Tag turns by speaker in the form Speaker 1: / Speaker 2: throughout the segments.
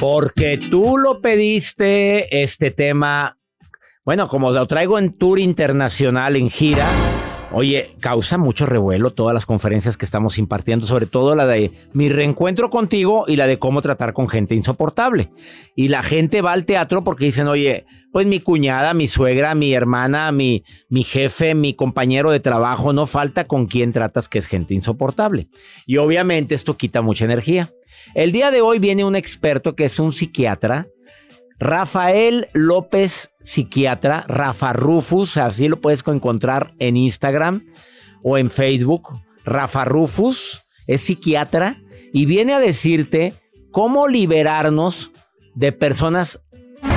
Speaker 1: Porque tú lo pediste, este tema, bueno, como lo traigo en tour internacional, en gira, oye, causa mucho revuelo todas las conferencias que estamos impartiendo, sobre todo la de mi reencuentro contigo y la de cómo tratar con gente insoportable. Y la gente va al teatro porque dicen, oye, pues mi cuñada, mi suegra, mi hermana, mi, mi jefe, mi compañero de trabajo, no falta con quien tratas que es gente insoportable. Y obviamente esto quita mucha energía. El día de hoy viene un experto que es un psiquiatra, Rafael López, psiquiatra, Rafa Rufus, así lo puedes encontrar en Instagram o en Facebook. Rafa Rufus es psiquiatra y viene a decirte cómo liberarnos de personas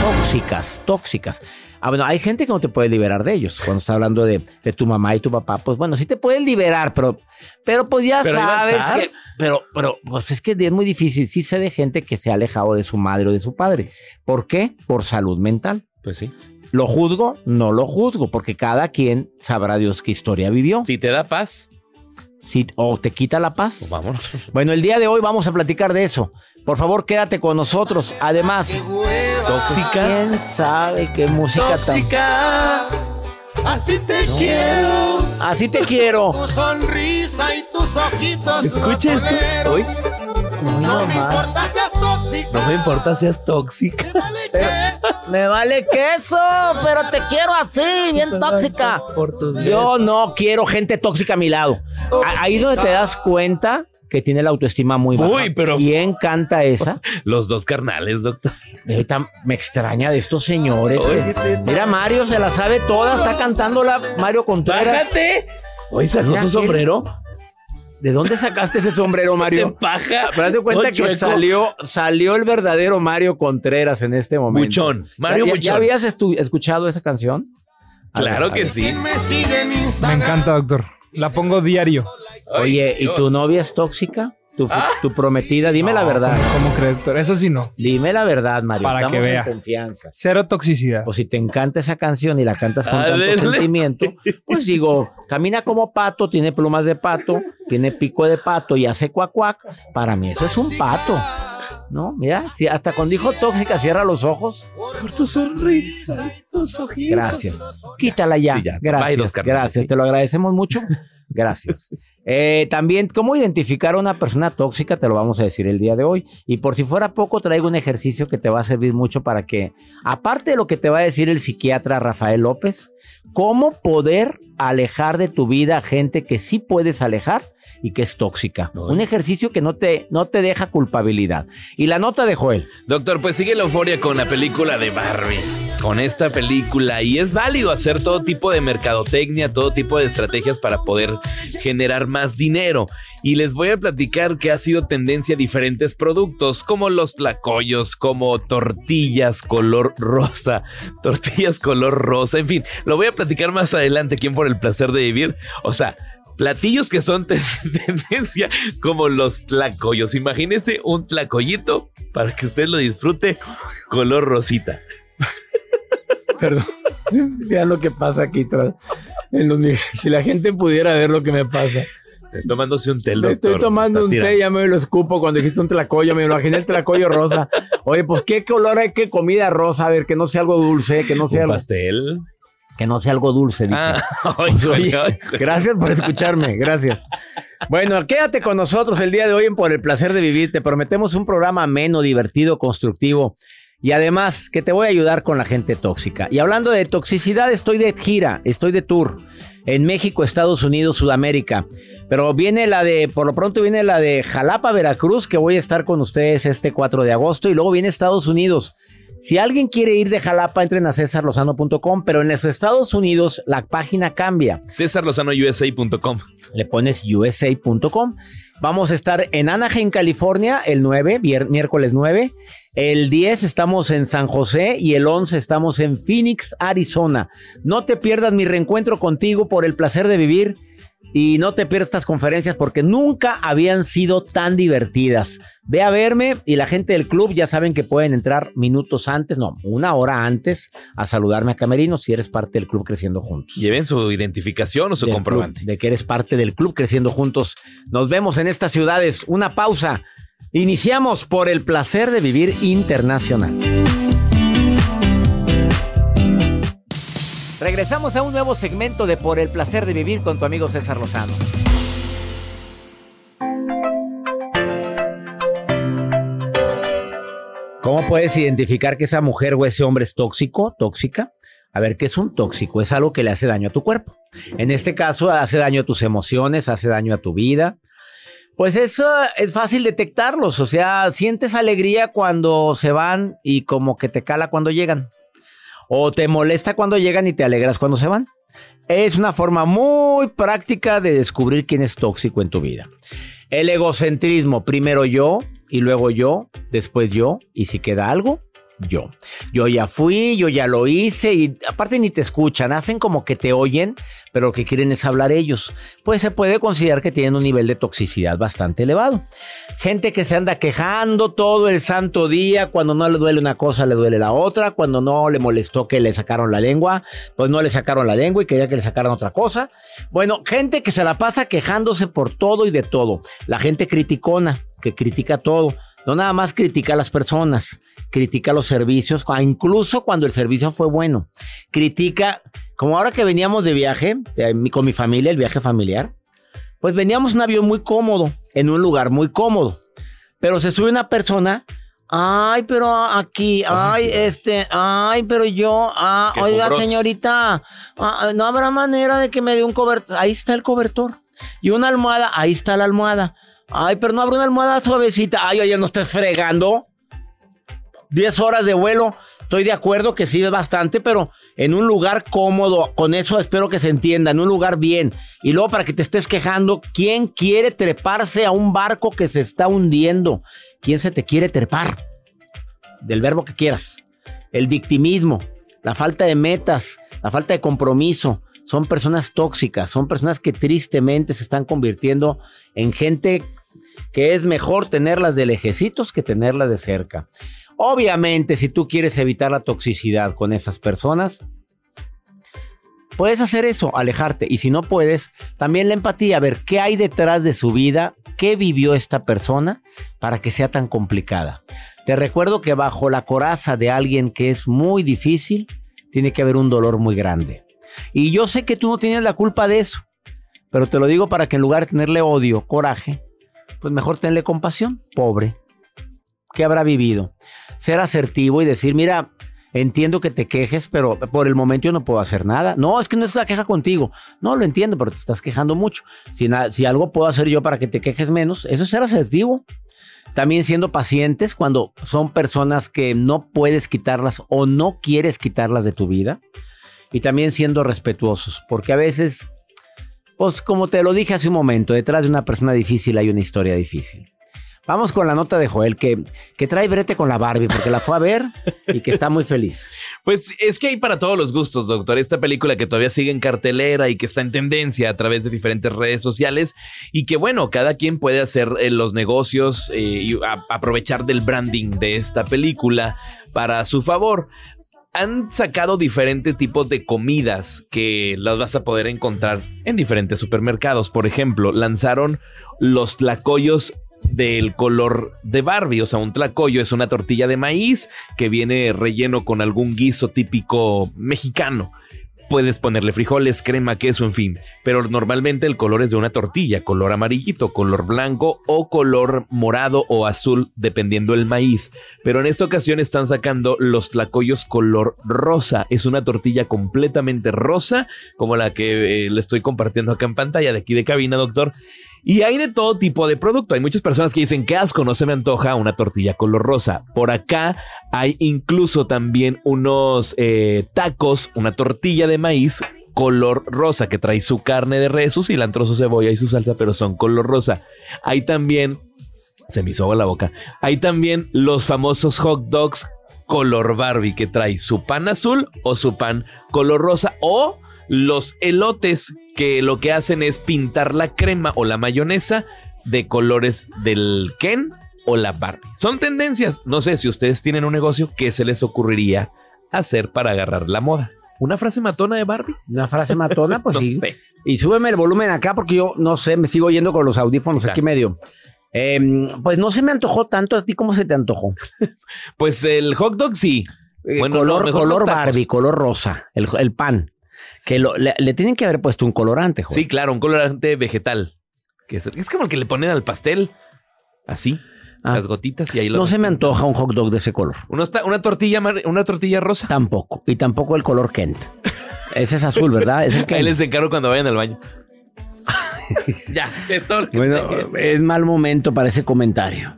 Speaker 1: tóxicas, tóxicas. Ah, bueno, hay gente que no te puede liberar de ellos. Cuando está hablando de, de tu mamá y tu papá, pues bueno, sí te pueden liberar, pero, pero pues ya
Speaker 2: Pero
Speaker 1: sabes que. Pero, pero, pues es que es muy difícil. Sí sé de gente que se ha alejado de su madre o de su padre. ¿Por qué? Por salud mental.
Speaker 2: Pues sí.
Speaker 1: ¿Lo juzgo? No lo juzgo, porque cada quien sabrá Dios qué historia vivió.
Speaker 2: Si te da paz,
Speaker 1: Si- o te quita la paz.
Speaker 2: pues vámonos.
Speaker 1: Bueno, el día de hoy vamos a platicar de eso. Por favor, quédate con nosotros. Además,
Speaker 2: Tóxica.
Speaker 1: ¿quién sabe qué música tan...
Speaker 2: Tóxica.
Speaker 3: Así te quiero,
Speaker 1: Así te quiero.
Speaker 3: tu sonrisa y tus ojitos.
Speaker 2: Escucha esto.
Speaker 1: Muy
Speaker 3: No me tóxica.
Speaker 2: no me importa seas tóxica.
Speaker 3: vale que
Speaker 1: Me vale queso, pero te quiero así, bien tóxica.
Speaker 2: Por tus
Speaker 1: Yo no quiero gente tóxica a mi lado. Ahí es donde te das cuenta que tiene la autoestima muy baja.
Speaker 2: Uy, pero-
Speaker 1: ¿Quién canta esa?
Speaker 2: Los dos carnales, doctor.
Speaker 1: Ahorita me extraña de estos señores.
Speaker 2: Oye,
Speaker 1: que- Mira, Mario se la sabe toda, está cantándola Mario Contreras.
Speaker 2: ¡Bájate! Hoy sacó su sombrero.
Speaker 1: ¿De dónde sacaste ese sombrero,
Speaker 2: De
Speaker 1: Mario?
Speaker 2: paja.
Speaker 1: Pero date cuenta
Speaker 2: No,
Speaker 1: que
Speaker 2: chueco.
Speaker 1: salió, salió el verdadero Mario Contreras en este momento.
Speaker 2: Buchón. Mario
Speaker 1: ¿Ya, ya-
Speaker 2: Buchón.
Speaker 1: ya habías escuchado esa canción? A
Speaker 2: Claro que sí.
Speaker 3: me sigue en
Speaker 4: Me
Speaker 3: Instagram.
Speaker 4: encanta, doctor. La pongo diario.
Speaker 1: Oye, ¿y tu novia es tóxica? ¿Tu, fu-
Speaker 2: Ah.
Speaker 1: tu prometida? Dime la verdad.
Speaker 4: ¿Cómo, cómo cree, doctor? Eso sí no.
Speaker 1: Dime la verdad, Mario.
Speaker 4: Para
Speaker 1: Estamos
Speaker 4: que vea.
Speaker 1: en confianza.
Speaker 4: Cero toxicidad.
Speaker 1: Pues si te encanta esa canción y la cantas con tanto sentimiento, pues digo, camina como pato, tiene plumas de pato, tiene pico de pato y hace cuac cuac. Para mí eso es un pato. ¿No? Mira, si hasta cuando dijo tóxica cierra los ojos.
Speaker 2: Por tu sonrisa. Tus ojitos.
Speaker 1: Gracias. Quítala ya.
Speaker 2: Sí, ya. Bye,
Speaker 1: Gracias. gracias. Te lo agradecemos mucho. Gracias. Eh, también, ¿cómo identificar a una persona tóxica? Te lo vamos a decir el día de hoy. Y por si fuera poco, traigo un ejercicio que te va a servir mucho para que, aparte de lo que te va a decir el psiquiatra Rafael López, cómo poder alejar de tu vida a gente que sí puedes alejar y que es tóxica. Un ejercicio que no te, no te deja culpabilidad. Y la nota de Joel.
Speaker 2: Doctor, pues sigue la euforia con la película de Barbie. Con esta película. Y es válido hacer todo tipo de mercadotecnia, todo tipo de estrategias para poder generar más dinero. Y les voy a platicar que ha sido tendencia a diferentes productos, como los tlacoyos, como tortillas color rosa, tortillas color rosa, en fin, lo voy a platicar más adelante aquí Por el Placer de Vivir. O sea, platillos que son ten- tendencia como los tlacoyos. Imagínense un tlacoyito para que usted lo disfrute color rosita.
Speaker 1: Perdón. Vean lo que pasa aquí. tras- en los niveles. si la gente pudiera ver lo que me pasa.
Speaker 2: Tomándose un té,
Speaker 1: Me Estoy
Speaker 2: doctor.
Speaker 1: tomando un
Speaker 2: Está
Speaker 1: té y ya me lo escupo cuando dijiste un tlacoyo. Me imaginé el tlacoyo rosa. Oye, pues qué color hay que comida rosa. A ver, que no sea algo dulce, que no sea
Speaker 2: Un
Speaker 1: algo.
Speaker 2: pastel.
Speaker 1: Que no sea algo dulce. dije.
Speaker 2: Ah,
Speaker 1: Pues, oye, gracias por escucharme, gracias. Bueno, quédate con nosotros el día de hoy en Por el Placer de Vivir. Te prometemos un programa ameno, divertido, constructivo y además que te voy a ayudar con la gente tóxica. Y hablando de toxicidad, estoy de gira, estoy de tour en México, Estados Unidos, Sudamérica. Pero viene la de, por lo pronto viene la de Jalapa, Veracruz, que voy a estar con ustedes este 4 de agosto. Y luego viene Estados Unidos. Si alguien quiere ir de Jalapa, entren a cesarlozano.com, pero en los Estados Unidos la página cambia.
Speaker 2: CésarLozanoUSA.com.
Speaker 1: Le pones USA.com. Vamos a estar en Anaheim, California, el 9, vier- miércoles 9. El 10 estamos en San José y el 11 estamos en Phoenix, Arizona. No te pierdas mi reencuentro contigo por el placer de vivir y no te pierdas estas conferencias porque nunca habían sido tan divertidas. Ve a verme y la gente del club ya saben que pueden entrar minutos antes, no, una hora antes a saludarme a Camerino si eres parte del club Creciendo Juntos
Speaker 2: Lleven su identificación o su
Speaker 1: del
Speaker 2: comprobante.
Speaker 1: club, de que eres parte del club creciendo juntos. Nos vemos en estas ciudades. Una pausa. Iniciamos por el placer de vivir internacional. Regresamos a un nuevo segmento de Por el placer de vivir con tu amigo César Lozano. ¿Cómo puedes identificar que esa mujer o ese hombre es tóxico, tóxica? A ver, ¿qué es un tóxico? Es algo que le hace daño a tu cuerpo. En este caso, hace daño a tus emociones, hace daño a tu vida. Pues eso es fácil detectarlos. O sea, sientes alegría cuando se van y como que te cala cuando llegan. O te molesta cuando llegan y te alegras cuando se van. Es una forma muy práctica de descubrir quién es tóxico en tu vida. El egocentrismo, primero yo y luego yo, después yo, y si queda algo, yo. Yo ya fui, yo ya lo hice y aparte ni te escuchan, hacen como que te oyen, pero lo que quieren es hablar ellos. Pues se puede considerar que tienen un nivel de toxicidad bastante elevado. Gente que se anda quejando todo el santo día, cuando no le duele una cosa, le duele la otra, cuando no le molestó que le sacaron la lengua, pues no le sacaron la lengua y quería que le sacaran otra cosa. Bueno, gente que se la pasa quejándose por todo y de todo. La gente criticona, que critica todo. No nada más critica a las personas, critica los servicios, incluso cuando el servicio fue bueno. Critica, como ahora que veníamos de viaje, con mi familia, el viaje familiar, pues veníamos en un avión muy cómodo, en un lugar muy cómodo. Pero se sube una persona, ay, pero aquí, ay, este, ay, pero yo, ah, oiga, señorita, ah, no habrá manera de que me dé un cobertor. Ahí está el cobertor. Y una almohada, ahí está la almohada. Ay, pero no habrá una almohada suavecita. Ay, oye, no estés fregando. 10 horas de vuelo. Estoy de acuerdo que sí es bastante, pero en un lugar cómodo. Con eso espero que se entienda. En un lugar bien. Y luego para que te estés quejando, ¿quién quiere treparse a un barco que se está hundiendo? ¿Quién se te quiere trepar? Del verbo que quieras. El victimismo, la falta de metas, la falta de compromiso. Son personas tóxicas, son personas que tristemente se están convirtiendo en gente que es mejor tenerlas de lejecitos que tenerlas de cerca. Obviamente, si tú quieres evitar la toxicidad con esas personas, puedes hacer eso, alejarte. Y si no puedes, también la empatía, ver qué hay detrás de su vida, qué vivió esta persona para que sea tan complicada. Te recuerdo que bajo la coraza de alguien que es muy difícil, tiene que haber un dolor muy grande. Y yo sé que tú no tienes la culpa de eso, pero te lo digo para que en lugar de tenerle odio, coraje, pues mejor tenerle compasión, pobre. ¿Qué habrá vivido? Ser asertivo y decir, mira, entiendo que te quejes, pero por el momento yo no puedo hacer nada. No, es que no es una queja contigo. No, lo entiendo, pero te estás quejando mucho. Si, si algo puedo hacer yo para que te quejes menos, eso es ser asertivo. También siendo pacientes cuando son personas que no puedes quitarlas o no quieres quitarlas de tu vida. Y también siendo respetuosos, porque a veces, pues como te lo dije hace un momento, detrás de una persona difícil hay una historia difícil. Vamos con la nota de Joel, que, que trae brete con la Barbie, porque la fue a ver y que está muy feliz.
Speaker 2: Pues es que hay para todos los gustos, doctor. Esta película que todavía sigue en cartelera y que está en tendencia a través de diferentes redes sociales y que bueno, cada quien puede hacer eh, los negocios eh, y aprovechar del branding de esta película para su favor. Han sacado diferentes tipos de comidas que las vas a poder encontrar en diferentes supermercados. Por ejemplo, lanzaron los tlacoyos del color de Barbie. O sea, un tlacoyo es una tortilla de maíz que viene relleno con algún guiso típico mexicano. Puedes ponerle frijoles, crema, queso, en fin. Pero normalmente el color es de una tortilla, color amarillito, color blanco o color morado o azul, dependiendo del maíz. Pero en esta ocasión están sacando los tlacoyos color rosa. Es una tortilla completamente rosa, como la que eh, le estoy compartiendo acá en pantalla de aquí de cabina, doctor. Y hay de todo tipo de producto. Hay muchas personas que dicen que asco, no se me antoja una tortilla color rosa. Por acá hay incluso también unos eh, tacos, una tortilla de maíz color rosa que trae su carne de res, su cilantro, su cebolla y su salsa, pero son color rosa. Hay también, se me hizo agua la boca, hay también los famosos hot dogs color Barbie que trae su pan azul o su pan color rosa o los elotes que lo que hacen es pintar la crema o la mayonesa de colores del Ken o la Barbie. Son tendencias. No sé si ustedes tienen un negocio, ¿qué se les ocurriría hacer para agarrar la moda? ¿Una frase matona de Barbie?
Speaker 1: Una frase matona, pues
Speaker 2: No
Speaker 1: sí.
Speaker 2: sé.
Speaker 1: Y súbeme el volumen acá porque yo no sé, me sigo yendo con los audífonos
Speaker 2: Claro.
Speaker 1: aquí medio. Em, pues no se me antojó tanto a ti como se te antojó.
Speaker 2: Pues el hot dog sí.
Speaker 1: Eh,
Speaker 2: Bueno, no,
Speaker 1: color color. Barbie, color rosa, el, el pan. Que lo- le, le tienen que haber puesto un colorante, joder.
Speaker 2: Sí, claro, un colorante vegetal. Que es, es como el que le ponen al pastel. Así.
Speaker 1: Ah.
Speaker 2: Las gotitas y ahí lo
Speaker 1: No se me antoja un hot dog de ese color.
Speaker 2: Ta- una tortilla una tortilla rosa.
Speaker 1: Tampoco. Y tampoco el color Kent. Ese es azul, ¿verdad? Es el
Speaker 2: Ahí
Speaker 1: Kent.
Speaker 2: les encargo cuando vayan al baño. ya, es todo lo que
Speaker 1: Bueno, es mal momento para ese comentario.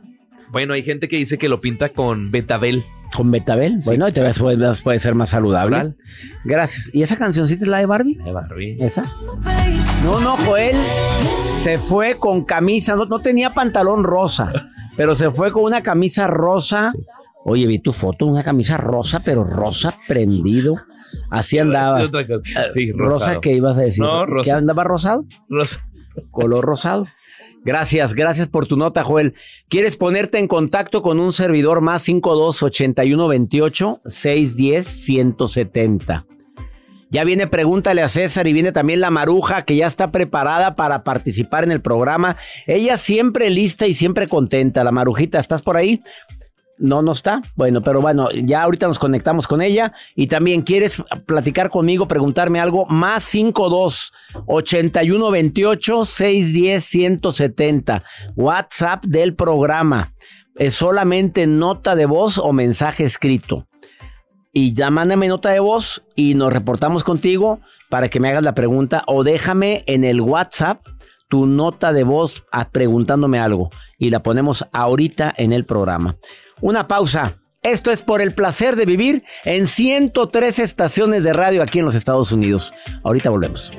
Speaker 2: Bueno, hay gente que dice que lo pinta con betabel.
Speaker 1: Con Betabel. Bueno, y te ves, puede, puede ser más saludable. Gracias. ¿Y esa cancioncita es la de Barbie?
Speaker 2: De Barbie.
Speaker 1: ¿Esa? No, no, Joel se fue con camisa, no, no tenía pantalón rosa, pero se fue con una camisa rosa. Oye, vi tu foto, una camisa rosa, pero rosa prendido. Así andabas.
Speaker 2: Sí,
Speaker 1: Rosa. ¿qué ibas a decir?
Speaker 2: No,
Speaker 1: ¿Qué
Speaker 2: rosa.
Speaker 1: andaba rosado?
Speaker 2: Rosa.
Speaker 1: Color rosado. Gracias, gracias por tu nota, Joel. ¿Quieres ponerte en contacto con un servidor más 52 81 28 610 170? Ya viene Pregúntale a César y viene también la Maruja que ya está preparada para participar en el programa. Ella siempre lista y siempre contenta. La Marujita, ¿estás por ahí? No, no está. Bueno, pero bueno, ya ahorita nos conectamos con ella. Y también quieres platicar conmigo, preguntarme algo, más 52 81 28 610 170. WhatsApp del programa. Es solamente nota de voz o mensaje escrito. Y ya mándame nota de voz y nos reportamos contigo para que me hagas la pregunta o déjame en el WhatsApp tu nota de voz a- preguntándome algo y la ponemos ahorita en el programa. Una pausa. Esto es por el placer de vivir en 103 estaciones de radio aquí en los Estados Unidos. Ahorita volvemos.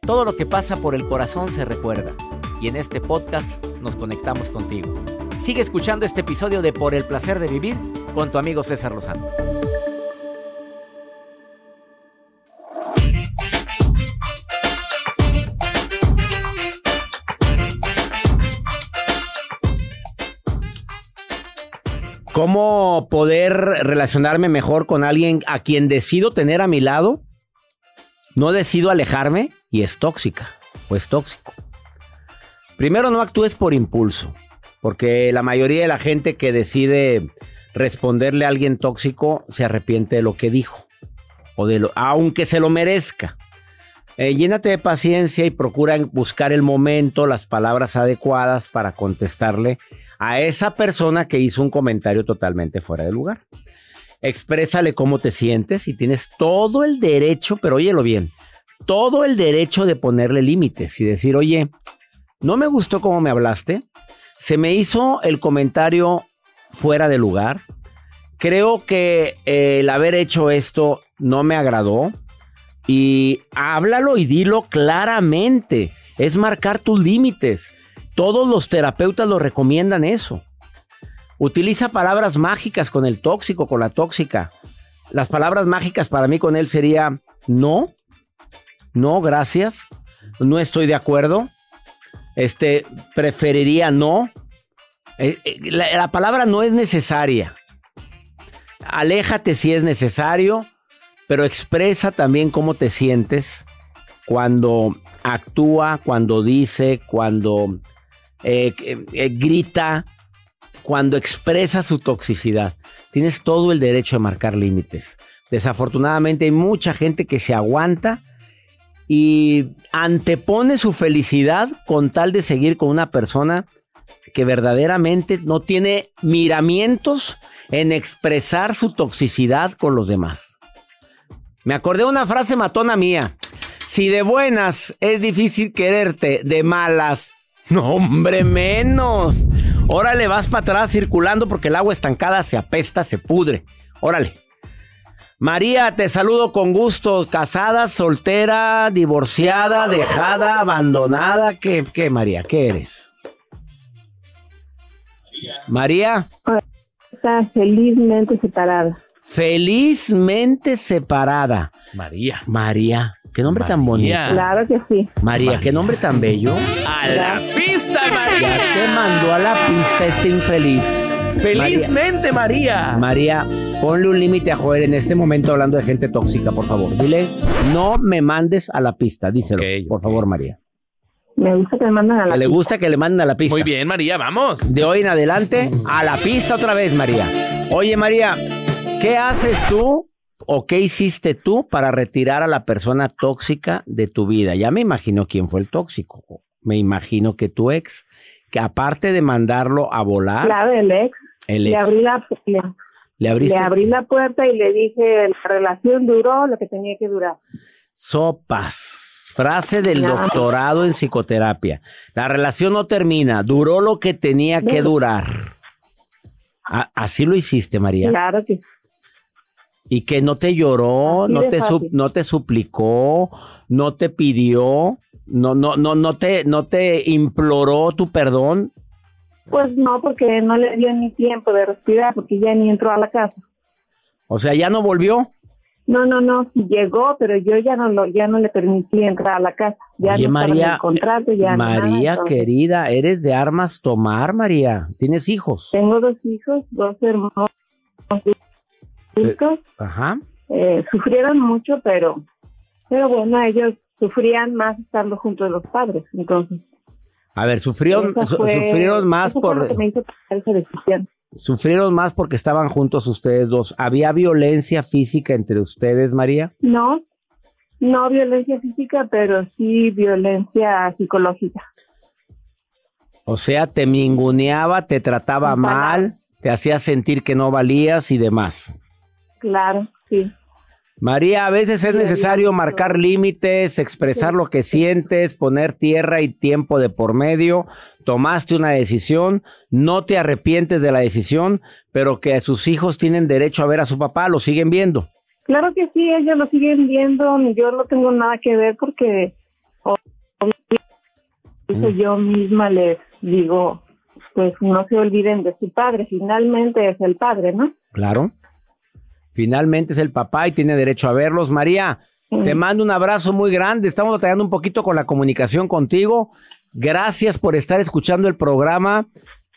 Speaker 1: Todo lo que pasa por el corazón se recuerda y en este podcast nos conectamos contigo. Sigue escuchando este episodio de Por el placer de vivir con tu amigo César Lozano. ¿Cómo poder relacionarme mejor con alguien a quien decido tener a mi lado? No decido alejarme y es tóxica o es tóxico. Primero, no actúes por impulso, porque la mayoría de la gente que decide responderle a alguien tóxico se arrepiente de lo que dijo, o de lo, aunque se lo merezca. Eh, llénate de paciencia y procura buscar el momento, las palabras adecuadas para contestarle a esa persona que hizo un comentario totalmente fuera de lugar. Exprésale cómo te sientes y tienes todo el derecho, pero óyelo bien, todo el derecho de ponerle límites y decir, oye, no me gustó cómo me hablaste, se me hizo el comentario fuera de lugar, creo que eh, el haber hecho esto no me agradó y háblalo y dilo claramente, es marcar tus límites. Todos los terapeutas lo recomiendan eso. Utiliza palabras mágicas con el tóxico, con la tóxica. Las palabras mágicas para mí con él sería no, no, gracias, no estoy de acuerdo, este, preferiría no. Eh, eh, La, la palabra no es necesaria. Aléjate si es necesario, pero expresa también cómo te sientes cuando actúa, cuando dice, cuando eh, eh, grita, cuando expresa su toxicidad. tienes todo el derecho de marcar límites. Desafortunadamente hay mucha gente que se aguanta y antepone su felicidad con tal de seguir con una persona que verdaderamente no tiene miramientos en expresar su toxicidad con los demás. Me acordé de una frase matona mía. Si de buenas es difícil quererte, de malas, no hombre menos. Órale, vas para atrás circulando porque el agua estancada se apesta, se pudre. Órale. María, te saludo con gusto. ¿Casada, soltera, divorciada, dejada, abandonada? ¿Qué, qué María? ¿Qué eres? María,
Speaker 5: Está felizmente separada.
Speaker 1: felizmente separada.
Speaker 2: María.
Speaker 1: María, qué nombre tan bonito.
Speaker 5: Claro que sí.
Speaker 1: María, qué nombre tan bello.
Speaker 2: A la pista,
Speaker 1: Ya
Speaker 2: María.
Speaker 1: te mandó a la pista este infeliz.
Speaker 2: Felizmente, María.
Speaker 1: María, ponle un límite a Joel en este momento hablando de gente tóxica, por favor. Dile, no me mandes a la pista. Díselo, por favor, María.
Speaker 5: Me gusta que me mandan a la
Speaker 1: Que le gusta que le manden a la pista.
Speaker 2: Muy bien, María, vamos.
Speaker 1: De hoy en adelante, a la pista otra vez, María. Oye, María, ¿qué haces tú o qué hiciste tú para retirar a la persona tóxica de tu vida? Ya me imagino quién fue el tóxico. Me imagino que tu ex, que aparte de mandarlo a volar,
Speaker 5: Claro, el ex.
Speaker 1: el
Speaker 5: Le
Speaker 1: ex,
Speaker 5: abrí, la, le,
Speaker 1: le
Speaker 5: abrí la puerta y le dije, la relación duró lo que tenía que durar.
Speaker 1: sopas. Frase del
Speaker 5: No.
Speaker 1: doctorado en psicoterapia. La relación no termina, duró lo que tenía que durar. Así lo hiciste, María.
Speaker 5: Claro que sí.
Speaker 1: Y que no te lloró,
Speaker 5: Así
Speaker 1: no te, su- no te suplicó, no te pidió, no, no, no, no te, no te imploró tu perdón.
Speaker 5: Pues no, porque no le dio ni tiempo de respirar, porque ya ni entró a la casa.
Speaker 1: O sea, ya no volvió.
Speaker 5: No, no, no, sí llegó, pero yo ya no lo, ya no le permití entrar a la casa. Ya
Speaker 1: Oye,
Speaker 5: no estaba en
Speaker 1: María,
Speaker 5: el contrato, ya no nada,
Speaker 1: María querida, eres de armas tomar, María. ¿Tienes hijos?
Speaker 5: Tengo dos hijos, dos hermanos
Speaker 1: Ajá.
Speaker 5: Eh, sufrieron mucho, pero, pero bueno, ellos sufrían más estando junto de los padres. Entonces,
Speaker 1: A ver, sufrieron,
Speaker 5: fue-
Speaker 1: sufrieron más por, sufrieron más porque estaban juntos ustedes dos. ¿Había violencia física entre ustedes, María?
Speaker 5: No, no violencia física, pero sí violencia psicológica.
Speaker 1: O sea, te minguneaba, te trataba mal, te hacía sentir que no valías y demás.
Speaker 5: Claro, sí.
Speaker 1: María, a veces es necesario marcar límites, expresar lo que sientes, poner tierra y tiempo de por medio. Tomaste una decisión, no te arrepientes de la decisión, pero que sus hijos tienen derecho a ver a su papá, lo siguen viendo.
Speaker 5: Claro que sí, ellos lo siguen viendo, yo no tengo nada que ver porque o- obviamente yo misma les digo, pues no se olviden de su padre, finalmente es el padre, ¿no?
Speaker 1: Claro. Finalmente es el papá y tiene derecho a verlos. María, te mando un abrazo muy grande. Estamos batallando un poquito con la comunicación contigo. Gracias por estar escuchando el programa.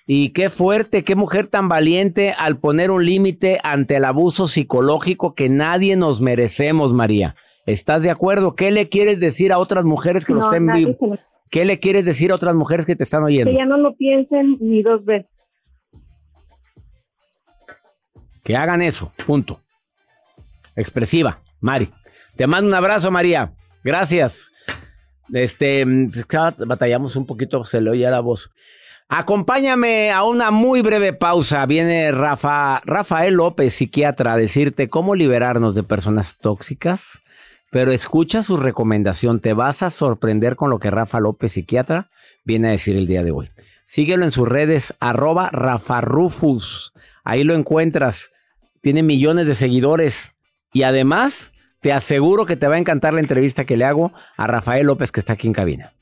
Speaker 1: Y qué fuerte, qué mujer tan valiente al poner un límite ante el abuso psicológico que nadie nos merecemos, María. ¿Estás de acuerdo? ¿Qué le quieres decir a otras mujeres que lo
Speaker 5: No,
Speaker 1: estén
Speaker 5: nadie
Speaker 1: vivo?
Speaker 5: se lo-
Speaker 1: ¿Qué le quieres decir a otras mujeres que te están oyendo?
Speaker 5: que ya no lo piensen ni dos veces.
Speaker 1: Que hagan eso, punto. Expresiva, Mari. Te mando un abrazo, María. Gracias. Este, mm, batallamos un poquito, se le oye la voz. Acompáñame a una muy breve pausa. Viene Rafa, Rafael López, psiquiatra, a decirte cómo liberarnos de personas tóxicas. Pero escucha su recomendación. Te vas a sorprender con lo que Rafa López, psiquiatra, viene a decir el día de hoy. Síguelo en sus redes, arroba Rafa. Ahí lo encuentras. Tiene millones de seguidores. Y además, te aseguro que te va a encantar la entrevista que le hago a Rafael López, que está aquí en cabina.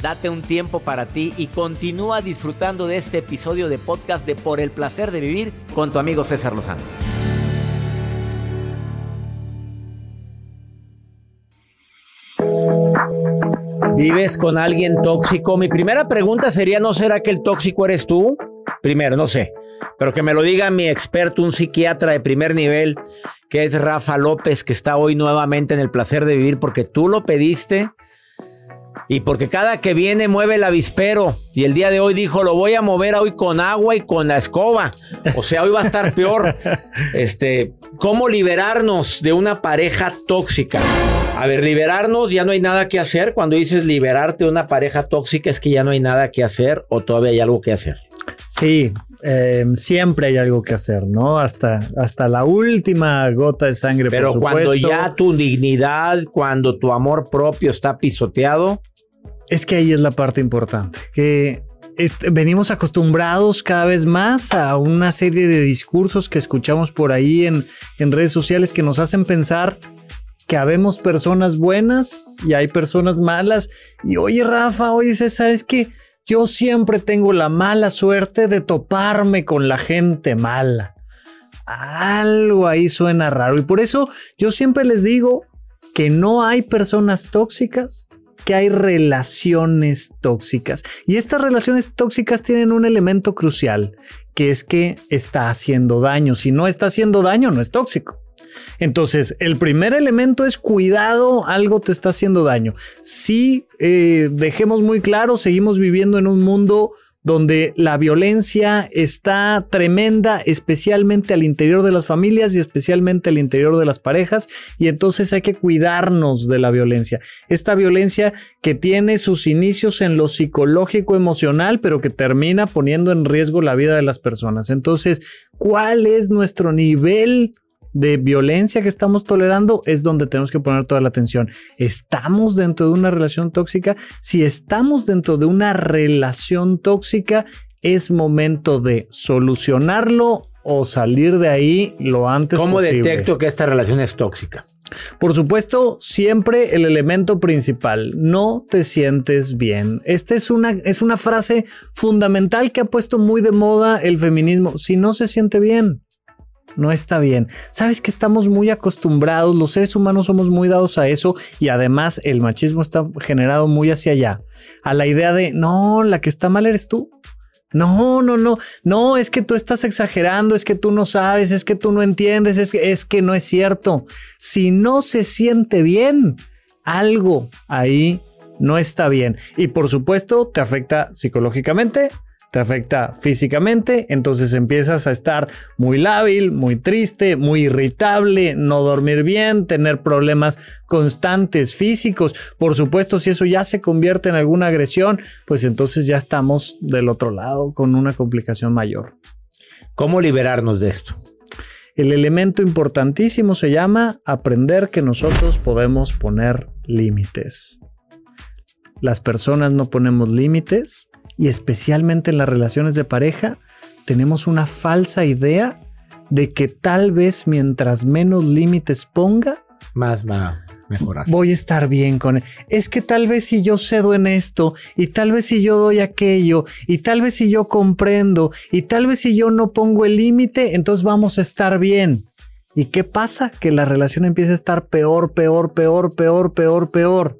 Speaker 1: Date un tiempo para ti y continúa disfrutando de este episodio de podcast de Por el placer de vivir con tu amigo César Lozano. ¿Vives con alguien tóxico? Mi primera pregunta sería, ¿no será que el tóxico eres tú? Primero, no sé, pero que me lo diga mi experto, un psiquiatra de primer nivel, que es Rafa López, que está hoy nuevamente en el placer de vivir porque tú lo pediste y porque cada que viene mueve el avispero. Y el día de hoy dijo, lo voy a mover hoy con agua y con la escoba. O sea, hoy va a estar peor. Este, ¿cómo liberarnos de una pareja tóxica? A ver, liberarnos, ya no hay nada que hacer. Cuando dices liberarte de una pareja tóxica es que ya no hay nada que hacer o todavía hay algo que hacer.
Speaker 6: Sí, eh, siempre hay algo que hacer, ¿no? Hasta, hasta la última gota de sangre.
Speaker 1: Pero
Speaker 6: por
Speaker 1: cuando ya tu dignidad, cuando tu amor propio está pisoteado,
Speaker 6: Es que ahí es la parte importante, que venimos acostumbrados cada vez más a una serie de discursos que escuchamos por ahí en, en redes sociales que nos hacen pensar que habemos personas buenas y hay personas malas. Y oye Rafa, oye César, es que yo siempre tengo la mala suerte de toparme con la gente mala. Algo ahí suena raro y por eso yo siempre les digo que no hay personas tóxicas, que hay relaciones tóxicas. Y estas relaciones tóxicas tienen un elemento crucial, que es que está haciendo daño. Si no está haciendo daño, no es tóxico. Entonces, el primer elemento es cuidado, algo te está haciendo daño. Si eh, dejemos muy claro, seguimos viviendo en un mundo donde la violencia está tremenda, especialmente al interior de las familias y especialmente al interior de las parejas, y entonces hay que cuidarnos de la violencia. Esta violencia que tiene sus inicios en lo psicológico emocional, pero que termina poniendo en riesgo la vida de las personas. Entonces, ¿cuál es nuestro nivel de violencia que estamos tolerando es donde tenemos que poner toda la atención. ¿Estamos dentro de una relación tóxica? Si estamos dentro de una relación tóxica, es momento de solucionarlo o salir de ahí lo antes
Speaker 1: ¿cómo
Speaker 6: posible.
Speaker 1: detecto que esta relación es tóxica?
Speaker 6: Por supuesto, siempre el elemento principal, no te sientes bien. Esta es una, es una frase fundamental que ha puesto muy de moda el feminismo. Si no se siente bien, no está bien. Sabes que estamos muy acostumbrados, los seres humanos somos muy dados a eso y además el machismo está generado muy hacia allá, a la idea de, no, la que está mal eres tú. No, no, no, no, es que tú estás exagerando, es que tú no sabes, es que tú no entiendes, es que, es que no es cierto. Si no se siente bien, algo ahí no está bien. Y por supuesto, te afecta psicológicamente, te afecta físicamente, entonces empiezas a estar muy lábil, muy triste, muy irritable, no dormir bien, tener problemas constantes físicos. Por supuesto, si eso ya se convierte en alguna agresión, pues entonces ya estamos del otro lado con una complicación mayor.
Speaker 1: ¿Cómo liberarnos de esto?
Speaker 6: El elemento importantísimo se llama aprender que nosotros podemos poner límites. Las personas no ponemos límites y especialmente en las relaciones de pareja tenemos una falsa idea de que tal vez mientras menos límites ponga,
Speaker 1: Más va a mejorar.
Speaker 6: voy a estar bien con él. Es que tal vez si yo cedo en esto, y tal vez si yo doy aquello, y tal vez si yo comprendo, y tal vez si yo no pongo el límite, entonces vamos a estar bien. ¿Y qué pasa? Que la relación empieza a estar peor, peor, peor, peor, peor, peor.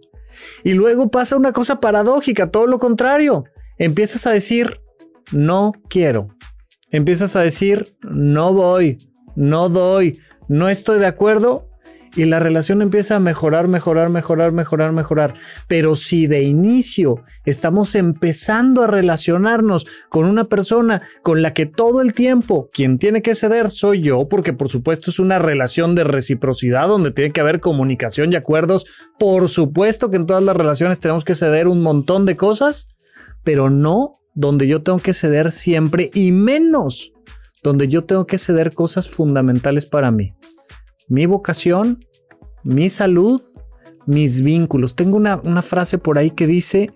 Speaker 6: Y luego pasa una cosa paradójica, todo lo contrario. Empiezas a decir, no quiero. Empiezas a decir, no voy, no doy, no estoy de acuerdo. Y la relación empieza a mejorar, mejorar, mejorar, mejorar, mejorar. Pero si de inicio estamos empezando a relacionarnos con una persona con la que todo el tiempo quien tiene que ceder soy yo, porque por supuesto es una relación de reciprocidad donde tiene que haber comunicación y acuerdos. Por supuesto que en todas las relaciones tenemos que ceder un montón de cosas, pero no donde yo tengo que ceder siempre y menos donde yo tengo que ceder cosas fundamentales para mí mi vocación, mi salud, mis vínculos. Tengo una, una, frase por ahí que dice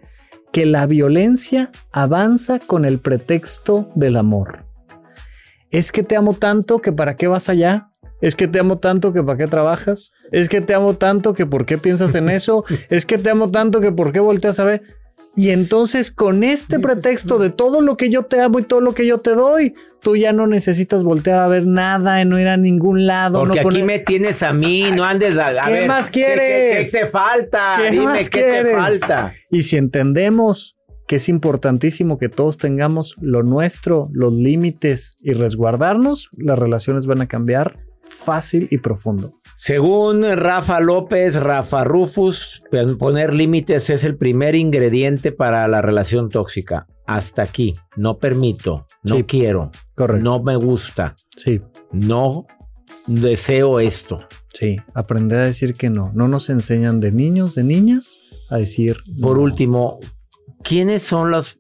Speaker 6: que la violencia avanza con el pretexto del amor. Es que te amo tanto que para qué vas allá. Es que te amo tanto que para qué trabajas. Es que te amo tanto que por qué piensas en eso. es que te amo tanto que por qué volteas a ver. Y entonces con este pretexto de todo lo que yo te amo y todo lo que yo te doy, tú ya no necesitas voltear a ver nada, no ir a ningún lado.
Speaker 1: Porque
Speaker 6: no
Speaker 1: aquí
Speaker 6: poner...
Speaker 1: me tienes a mí, no andes a, a
Speaker 6: ¿Qué
Speaker 1: ver,
Speaker 6: más
Speaker 1: ¿qué-
Speaker 6: quieres?
Speaker 1: ¿Qué, qué te falta?
Speaker 6: ¿Qué
Speaker 1: Dime
Speaker 6: más
Speaker 1: qué te
Speaker 6: quieres?
Speaker 1: falta.
Speaker 6: Y si entendemos que es importantísimo que todos tengamos lo nuestro, los límites y resguardarnos, las relaciones van a cambiar fácil y profundo.
Speaker 1: Según Rafa López, Rafa Rufus, poner límites es el primer ingrediente para la relación tóxica. Hasta aquí. No permito, no
Speaker 6: Sí.
Speaker 1: quiero,
Speaker 6: Correcto.
Speaker 1: no me gusta,
Speaker 6: Sí,
Speaker 1: no deseo esto.
Speaker 6: sí. Aprender a decir que no. No nos enseñan de niños, de niñas, a decir.
Speaker 1: Por
Speaker 6: no.
Speaker 1: último, ¿quiénes son los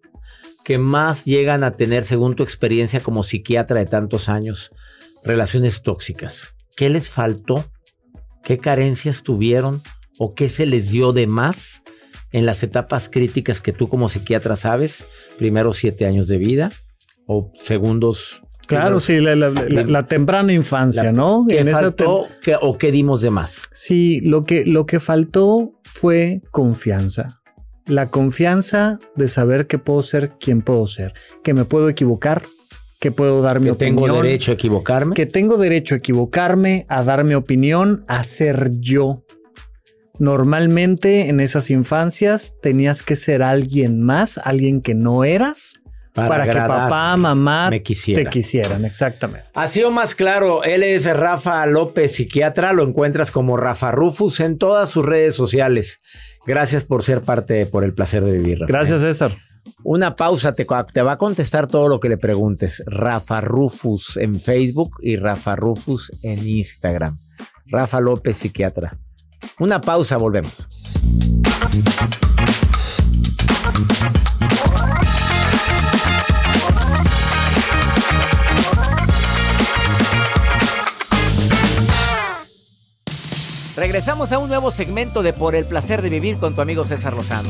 Speaker 1: que más llegan a tener, según tu experiencia como psiquiatra de tantos años, relaciones tóxicas? ¿Qué les faltó? ¿Qué carencias tuvieron? ¿O qué se les dio de más en las etapas críticas que tú como psiquiatra sabes? Primeros siete años de vida o segundos.
Speaker 6: Claro,
Speaker 1: primeros-
Speaker 6: sí, la, la- la- la temprana infancia, ¿no?
Speaker 1: ¿Qué
Speaker 6: En esa
Speaker 1: faltó qué- o qué dimos de más?
Speaker 6: Sí, lo que, lo que faltó fue confianza. La confianza de saber que puedo ser quien puedo ser, que me puedo equivocar, que puedo dar mi
Speaker 1: Que
Speaker 6: opinión.
Speaker 1: tengo derecho a equivocarme.
Speaker 6: Que tengo derecho a equivocarme, a dar mi opinión, a ser yo. Normalmente en esas infancias tenías que ser alguien más, alguien que no eras, para, que papá, mamá te quisieran, exactamente.
Speaker 1: Ha sido más claro, él es Rafa López, psiquiatra, lo encuentras como Rafa Rufus en todas sus redes sociales. Gracias por ser parte, por el placer de vivir.
Speaker 6: Gracias, César.
Speaker 1: Una pausa, te, va a contestar todo lo que le preguntes. Rafa Rufus en Facebook y Rafa Rufus en Instagram. Rafa López, psiquiatra. Una pausa, volvemos. Regresamos a un nuevo segmento de Por el placer de vivir con tu amigo César Lozano.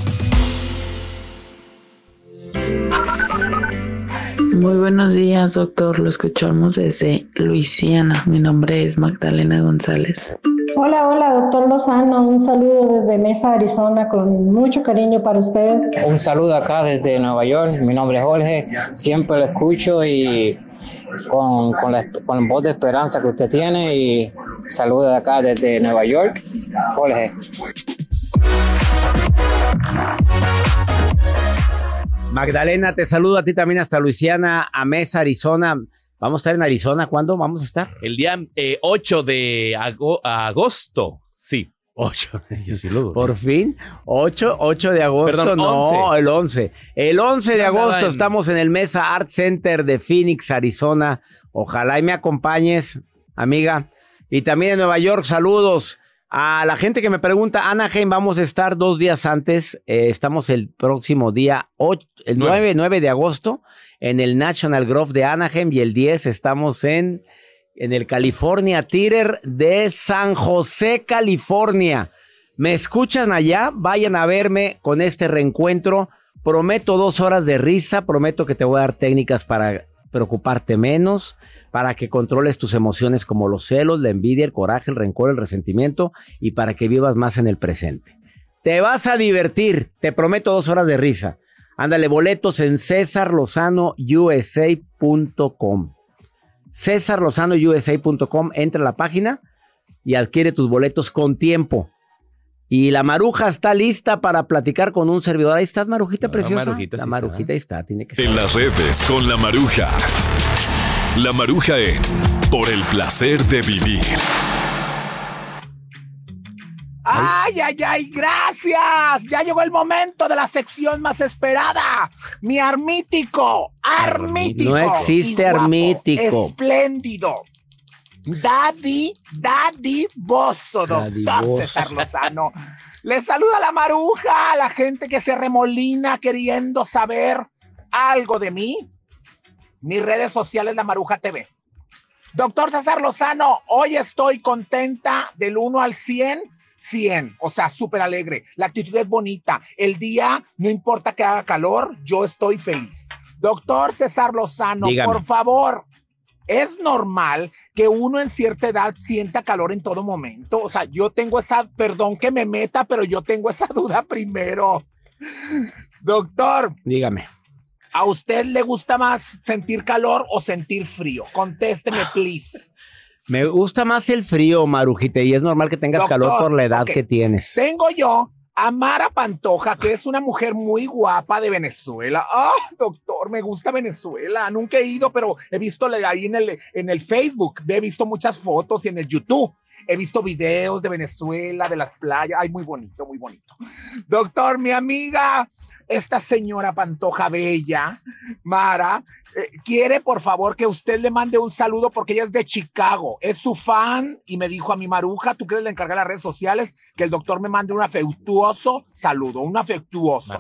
Speaker 7: Muy buenos días, doctor. Lo escuchamos desde Luisiana. Mi nombre es Magdalena González.
Speaker 8: Hola, hola, doctor Lozano. Un saludo desde Mesa, Arizona, con mucho cariño para usted.
Speaker 9: Un saludo acá desde Nueva York. Mi nombre es Jorge. Siempre lo escucho y con, con la, con la voz de esperanza que usted tiene. Y saludo de acá desde Nueva York. Jorge.
Speaker 1: Magdalena, te saludo a ti también hasta Luisiana, a Mesa, Arizona. Vamos a estar en Arizona. ¿Cuándo vamos a estar?
Speaker 2: El día eh, 8 de ago- agosto. Sí.
Speaker 1: 8.
Speaker 2: Yo sí lo.
Speaker 1: Por fin, 8, 8 de agosto,
Speaker 2: Perdón,
Speaker 1: no,
Speaker 2: 11.
Speaker 1: el 11. El 11 de agosto
Speaker 2: en-
Speaker 1: estamos en el Mesa Art Center de Phoenix, Arizona. Ojalá y me acompañes, amiga. Y también en Nueva York, saludos. A la gente que me pregunta, Anaheim, vamos a estar dos días antes. Eh, estamos el próximo día, ocho- el 9, 9 de agosto, en el National Grove de Anaheim. Y el 10 estamos en, en el California Theater de San José, California. ¿Me escuchan allá? Vayan a verme con este reencuentro. Prometo dos horas de risa. Prometo que te voy a dar técnicas para preocuparte menos, para que controles tus emociones como los celos, la envidia, el coraje, el rencor, el resentimiento y para que vivas más en el presente. Te vas a divertir. Te prometo dos horas de risa. Ándale, boletos en cesarlozanousa.com. cesarlozanousa.com. Entra a la página y adquiere tus boletos con tiempo. Y la maruja está lista para platicar con un servidor. Ahí estás, marujita preciosa.
Speaker 2: Marujita
Speaker 1: la
Speaker 2: sí
Speaker 1: marujita ahí está, tiene que estar.
Speaker 10: En las redes con la maruja. La maruja en Por el placer de vivir.
Speaker 3: ¡Ay, ay, ay! ¡Gracias! Ya llegó el momento de la sección más esperada. Mi armítico. Armítico.
Speaker 1: No existe armítico.
Speaker 3: Espléndido. Daddy, Daddy Bozo, doctor
Speaker 1: Bozo.
Speaker 3: César Lozano. Le saluda la maruja a la gente que se remolina queriendo saber algo de mí. Mis redes sociales, la Maruja TV. Doctor César Lozano, hoy estoy contenta del 1 al 100, 100, o sea, súper alegre. La actitud es bonita. El día, no importa que haga calor, yo estoy feliz. Doctor César Lozano,
Speaker 1: Dígame.
Speaker 3: por favor, ¿es normal que uno en cierta edad sienta calor en todo momento? O sea, yo tengo esa, perdón que me meta, pero yo tengo esa duda primero. Doctor,
Speaker 1: Dígame.
Speaker 3: ¿A usted le gusta más sentir calor o sentir frío? Contésteme, please.
Speaker 1: Me gusta más el frío, Marujita, y es normal que tengas
Speaker 3: Doctor,
Speaker 1: calor por la edad que tienes.
Speaker 3: Tengo yo Amara Pantoja, que es una mujer muy guapa de Venezuela. Ah, doctor, me gusta Venezuela. Nunca he ido, pero he visto ahí en el, en el Facebook, he visto muchas fotos y en el YouTube. He visto videos de Venezuela, de las playas. Ay, muy bonito, muy bonito. Doctor, mi amiga, esta señora Pantoja Bella, Mara, eh, quiere por favor que usted le mande un saludo porque ella es de Chicago, es su fan y me dijo a mi maruja, tú quieres le encargar las redes sociales, que el doctor me mande un afectuoso saludo, un afectuoso.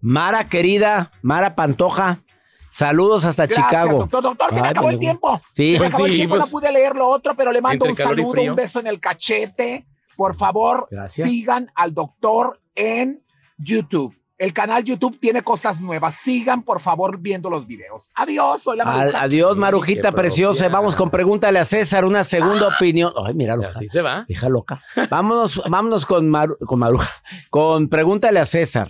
Speaker 1: Mara, querida, Mara Pantoja, saludos hasta
Speaker 3: Gracias,
Speaker 1: Chicago.
Speaker 3: Doctor, doctor, se me acabó el
Speaker 1: vale,
Speaker 3: tiempo.
Speaker 1: Sí,
Speaker 3: se me
Speaker 1: pues
Speaker 3: acabó el
Speaker 1: sí,
Speaker 3: tiempo,
Speaker 1: pues.
Speaker 3: no pude leer lo otro, pero le mando un saludo, un beso en el cachete. Por favor,
Speaker 1: Gracias.
Speaker 3: sigan al doctor en YouTube. El canal YouTube tiene cosas nuevas. Sigan, por favor, viendo los videos. Adiós, soy la
Speaker 1: Al-
Speaker 3: Maruja.
Speaker 1: adiós, Marujita preciosa.
Speaker 2: propia.
Speaker 1: Vamos con pregúntale a César, una segunda opinión. Ay, míralo.
Speaker 2: Así se va.
Speaker 1: Hija loca. Vámonos, vámonos con, Maru- con Maruja. Con pregúntale a César.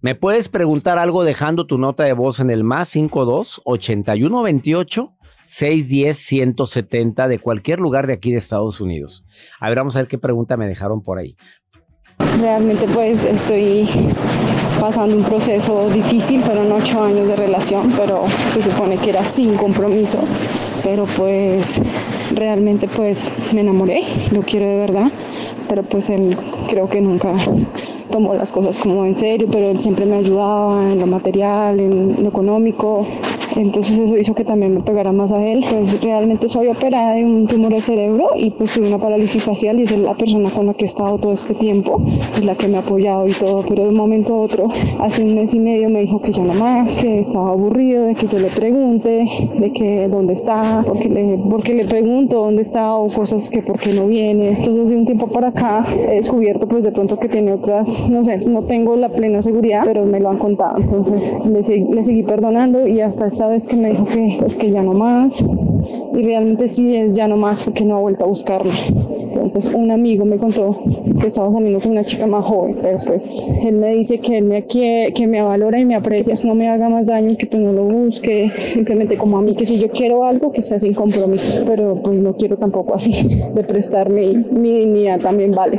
Speaker 1: ¿Me puedes preguntar algo dejando tu nota de voz en el más 52 81 28 610 170 de cualquier lugar de aquí de Estados Unidos? A ver, vamos a ver qué pregunta me dejaron por ahí.
Speaker 11: Realmente pues estoy pasando un proceso difícil, fueron ocho años de relación, pero se supone que era sin compromiso, pero pues realmente pues me enamoré, lo quiero de verdad, pero pues él creo que nunca tomó las cosas como en serio, pero él siempre me ayudaba en lo material, en lo económico, entonces eso hizo que también me pegara más a él. Pues realmente soy operada de un tumor de cerebro y pues tuve una parálisis facial y es la persona con la que he estado todo este tiempo, es la que me ha apoyado y todo, pero de un momento a otro, hace un mes y medio me dijo que ya no más, que estaba aburrido de que yo le pregunte, de que dónde está, porque le, porque le pregunto dónde está o cosas que por qué no viene. Entonces de un tiempo para acá he descubierto pues de pronto que tiene otras, no sé, no tengo la plena seguridad, pero me lo han contado. Entonces le, le seguí perdonando y hasta esta vez que me dijo que pues que ya no más. Y realmente sí es ya no más porque no ha vuelto a buscarme. Entonces un amigo me contó que estaba saliendo con una chica más joven, pero pues él me dice que él me quiere, que me valora y me aprecia, no me haga más daño, que pues no lo busque, simplemente como a mí, que si yo quiero algo que sea sin compromiso, pero pues no quiero tampoco así, de prestarme mi dignidad también vale.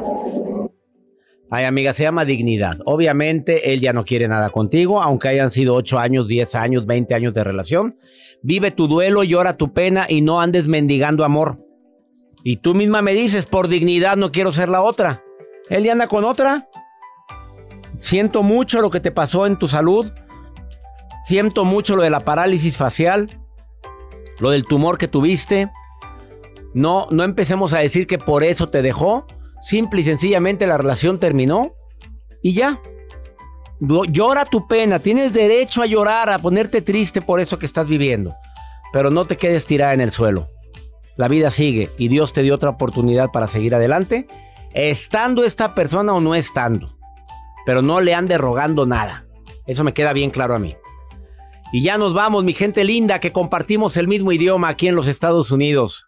Speaker 1: Ay, amiga, se llama dignidad. Obviamente, él ya no quiere nada contigo, aunque hayan sido 8 años, 10 años, 20 años de relación. Vive tu duelo, llora tu pena y no andes mendigando amor. Y tú misma me dices, por dignidad no quiero ser la otra. Él ya anda con otra. Siento mucho lo que te pasó en tu salud. Siento mucho lo de la parálisis facial. Lo del tumor que tuviste. No, no empecemos a decir que por eso te dejó. Simple y sencillamente la relación terminó. Y ya. Llora tu pena. Tienes derecho a llorar, a ponerte triste por eso que estás viviendo. Pero no te quedes tirada en el suelo. La vida sigue y Dios te dio otra oportunidad para seguir adelante, estando esta persona o no estando. Pero no le ande rogando nada. Eso me queda bien claro a mí. Y ya nos vamos, mi gente linda, que compartimos el mismo idioma aquí en los Estados Unidos.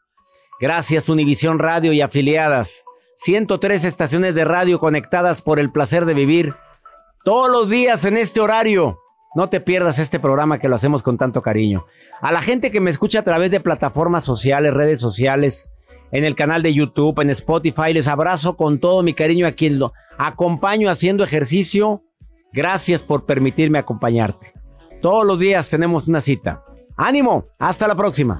Speaker 1: Gracias Univisión Radio y afiliadas. 103 estaciones de radio conectadas por el placer de vivir. Todos los días en este horario. No te pierdas este programa que lo hacemos con tanto cariño. A la gente que me escucha a través de plataformas sociales, redes sociales, en el canal de YouTube, en Spotify, les abrazo con todo mi cariño a quien lo acompaño haciendo ejercicio. Gracias por permitirme acompañarte. Todos los días tenemos una cita. ¡Ánimo! Hasta la próxima.